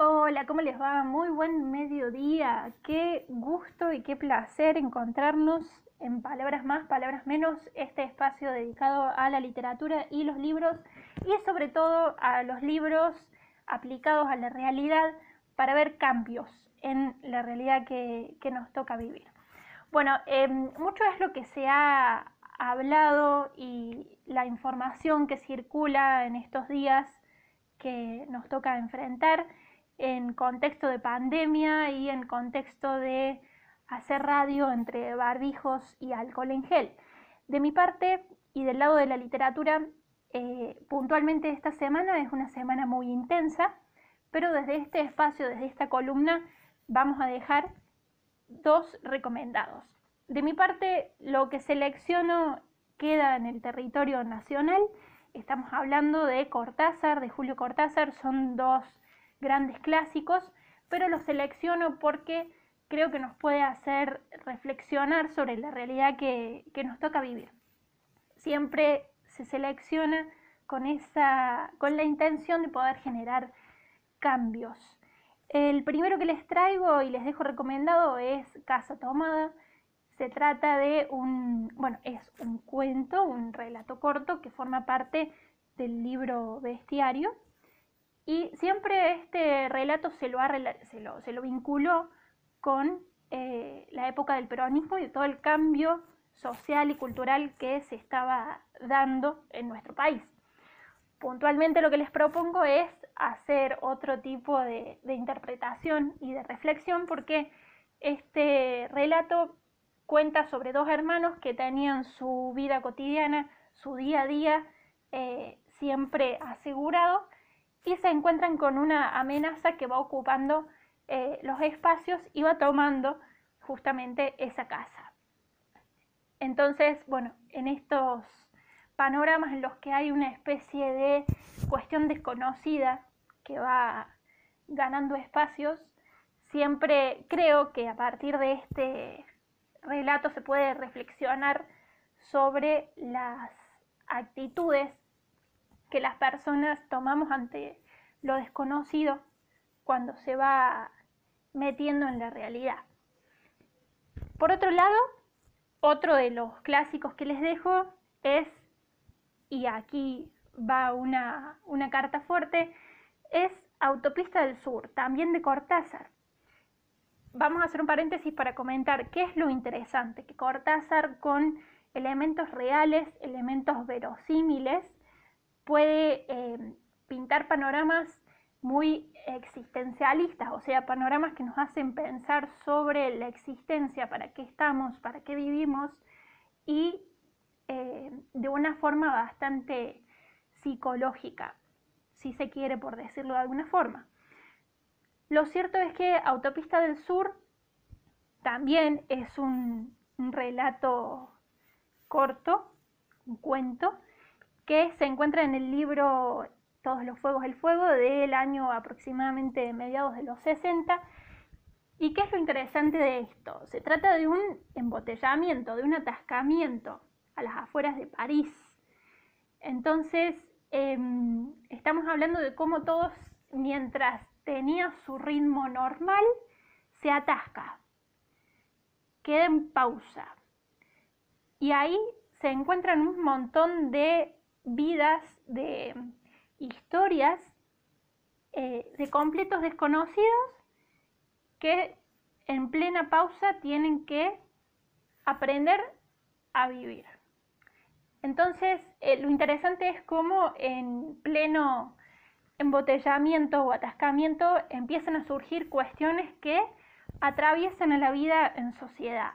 Hola, ¿cómo les va? Muy buen mediodía. Qué gusto y qué placer encontrarnos en Palabras Más, Palabras Menos, este espacio dedicado a la literatura y los libros y sobre todo a los libros aplicados a la realidad para ver cambios en la realidad que, nos toca vivir. Bueno, em, mucho es lo que se ha hablado y la información que circula en estos días que nos toca enfrentar en contexto de pandemia y en contexto de hacer radio entre barbijos y alcohol en gel. De mi parte y del lado de la literatura, eh, puntualmente esta semana es una semana muy intensa, pero desde este espacio, desde esta columna, vamos a dejar dos recomendados. De mi parte, lo que selecciono queda en el territorio nacional. Estamos hablando de Cortázar, de Julio Cortázar, son dos grandes clásicos, pero los selecciono porque creo que nos puede hacer reflexionar sobre la realidad que, nos toca vivir. Siempre se selecciona con, esa, con la intención de poder generar cambios. El primero que les traigo y les dejo recomendado es Casa Tomada. Se trata de un, bueno, es un cuento, un relato corto que forma parte del libro Bestiario y siempre este relato se lo, se lo, vinculó con eh, la época del peronismo y todo el cambio social y cultural que se estaba dando en nuestro país. Puntualmente lo que les propongo es hacer otro tipo de, de interpretación y de reflexión porque este relato cuenta sobre dos hermanos que tenían su vida cotidiana, su día a día eh, siempre asegurado se encuentran con una amenaza que va ocupando eh, los espacios y va tomando justamente esa casa. Entonces, bueno, en estos panoramas en los que hay una especie de cuestión desconocida que va ganando espacios, siempre creo que a partir de este relato se puede reflexionar sobre las actitudes que las personas tomamos ante lo desconocido cuando se va metiendo en la realidad. Por otro lado, otro de los clásicos que les dejo es, y aquí va una, una carta fuerte, es Autopista del Sur, también de Cortázar. Vamos a hacer un paréntesis para comentar qué es lo interesante, que Cortázar con elementos reales, elementos verosímiles, puede eh, pintar panoramas muy existencialistas, o sea, panoramas que nos hacen pensar sobre la existencia, para qué estamos, para qué vivimos, y eh, de una forma bastante psicológica, si se quiere, por decirlo de alguna forma. Lo cierto es que Autopista del Sur también es un relato corto, un cuento, que se encuentra en el libro Todos los Fuegos del Fuego del año aproximadamente mediados de los 60. ¿Y qué es lo interesante de esto? Se trata de un embotellamiento, de un atascamiento a las afueras de París. Entonces, em, estamos hablando de cómo todos, mientras tenía su ritmo normal, se atasca, queda en pausa. Y ahí se encuentran un montón de vidas, de historias eh, de completos desconocidos que en plena pausa tienen que aprender a vivir. Entonces, eh, lo interesante es cómo en pleno embotellamiento o atascamiento empiezan a surgir cuestiones que atraviesan a la vida en sociedad.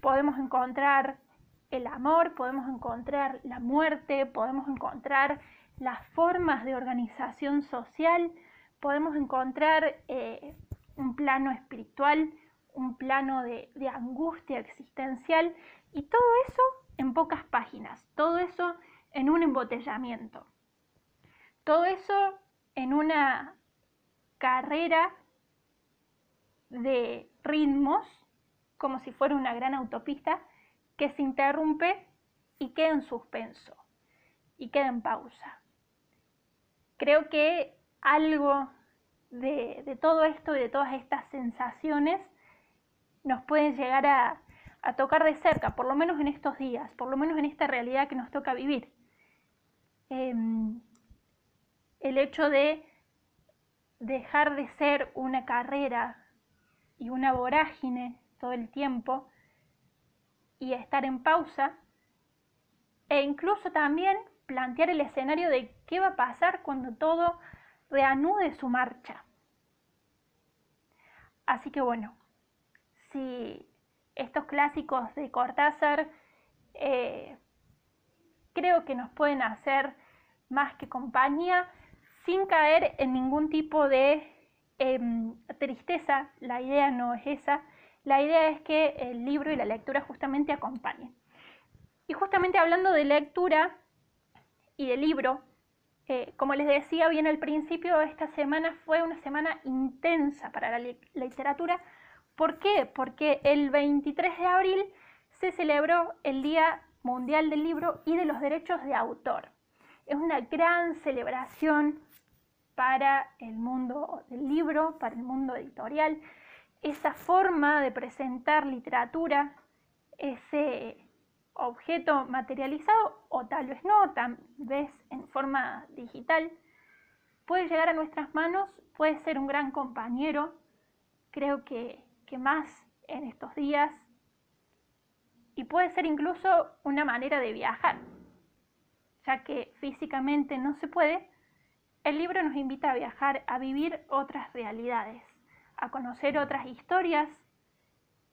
Podemos encontrar el amor, podemos encontrar la muerte, podemos encontrar las formas de organización social, podemos encontrar eh, un plano espiritual, un plano de, de angustia existencial y todo eso en pocas páginas, todo eso en un embotellamiento, todo eso en una carrera de ritmos, como si fuera una gran autopista, que se interrumpe y queda en suspenso y queda en pausa. Creo que algo de, todo esto y de todas estas sensaciones nos pueden llegar a, tocar de cerca, por lo menos en estos días, por lo menos en esta realidad que nos toca vivir. Em, el hecho de dejar de ser una carrera y una vorágine todo el tiempo y estar en pausa e incluso también plantear el escenario de qué va a pasar cuando todo reanude su marcha. Así que bueno, si estos clásicos de Cortázar eh, creo que nos pueden hacer más que compañía sin caer en ningún tipo de em, tristeza, la idea no es esa, la idea es que el libro y la lectura justamente acompañen. Y justamente hablando de lectura y de libro, eh, como les decía bien al principio, esta semana fue una semana intensa para la literatura. ¿Por qué? Porque el 23 de abril se celebró el Día Mundial del Libro y de los Derechos de Autor. Es una gran celebración para el mundo del libro, para el mundo editorial. Esa forma de presentar literatura, ese objeto materializado o tal vez no, tal vez en forma digital, puede llegar a nuestras manos, puede ser un gran compañero, creo que, que más en estos días, y puede ser incluso una manera de viajar, ya que físicamente no se puede, el libro nos invita a viajar, a vivir otras realidades, a conocer otras historias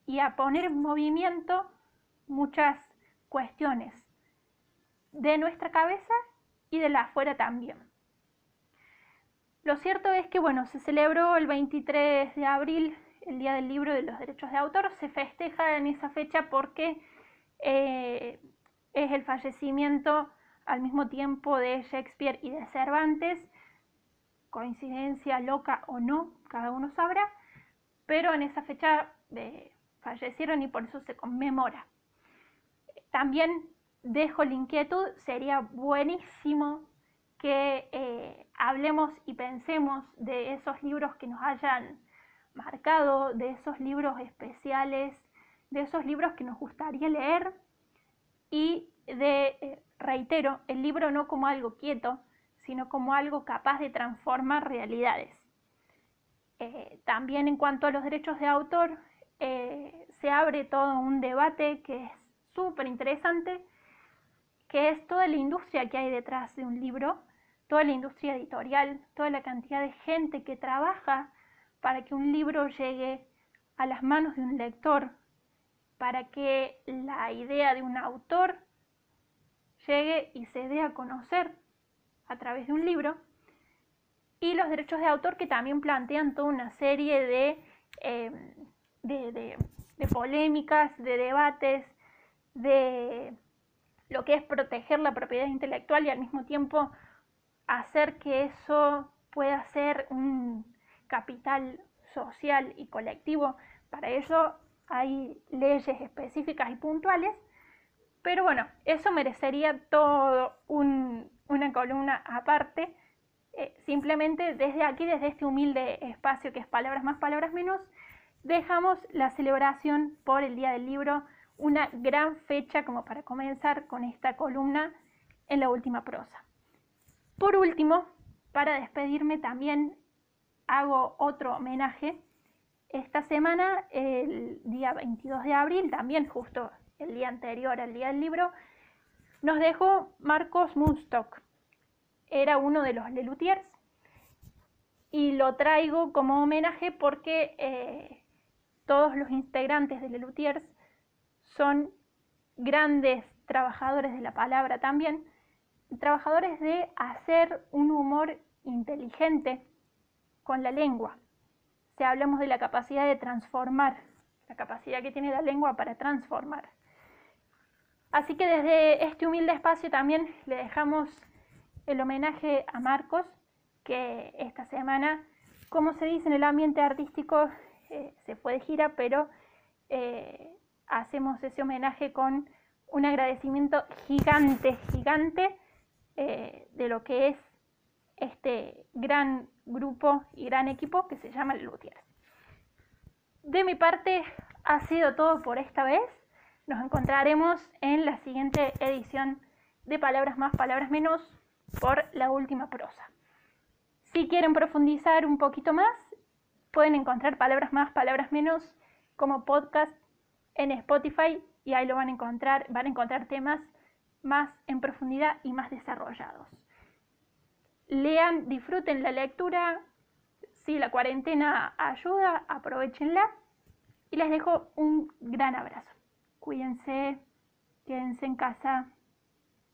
y a poner en movimiento muchas cuestiones de nuestra cabeza y de la afuera también. Lo cierto es que, bueno, se celebró el 23 de abril, el Día del Libro de los Derechos de Autor, se festeja en esa fecha porque eh, es el fallecimiento al mismo tiempo de Shakespeare y de Cervantes, coincidencia loca o no, cada uno sabrá, pero en esa fecha fallecieron y por eso se conmemora. También dejo la inquietud, sería buenísimo que eh, hablemos y pensemos de esos libros que nos hayan marcado, de esos libros especiales, de esos libros que nos gustaría leer y de, eh, reitero, el libro no como algo quieto, sino como algo capaz de transformar realidades. Eh, también en cuanto a los derechos de autor, se abre todo un debate que es súper interesante, que es toda la industria que hay detrás de un libro, toda la industria editorial, toda la cantidad de gente que trabaja para que un libro llegue a las manos de un lector, para que la idea de un autor llegue y se dé a conocer a través de un libro, y los derechos de autor que también plantean toda una serie de, eh, de polémicas, de debates, de lo que es proteger la propiedad intelectual y al mismo tiempo hacer que eso pueda ser un capital social y colectivo. Para ello hay leyes específicas y puntuales, pero bueno, eso merecería todo una columna aparte. Eh, simplemente desde aquí, desde este humilde espacio que es Palabras más, Palabras menos, dejamos la celebración por el Día del Libro una gran fecha como para comenzar con esta columna en la última prosa. Por último, para despedirme también hago otro homenaje. Esta semana, el día 22 de abril, también justo el día anterior al día del libro, nos dejó Marcos Munstock. Era uno de los Lelutiers y lo traigo como homenaje porque eh, todos los integrantes de Lelutiers son grandes trabajadores de la palabra también, trabajadores de hacer un humor inteligente con la lengua. Si hablamos de la capacidad de transformar, la capacidad que tiene la lengua para transformar. Así que desde este humilde espacio también le dejamos el homenaje a Marcos, que esta semana, como se dice en el ambiente artístico, eh, se fue de gira, pero eh, hacemos ese homenaje con un agradecimiento gigante, gigante eh, de lo que es este gran grupo y gran equipo que se llama Lutiers. De mi parte, ha sido todo por esta vez. Nos encontraremos en la siguiente edición de Palabras más, Palabras menos por la última prosa. Si quieren profundizar un poquito más, pueden encontrar Palabras más, Palabras menos como podcast en Spotify y ahí lo van a encontrar, van a encontrar temas más en profundidad y más desarrollados. Lean, disfruten la lectura. Si la cuarentena ayuda, aprovechenla. Y les dejo un gran abrazo. Cuídense, quédense en casa.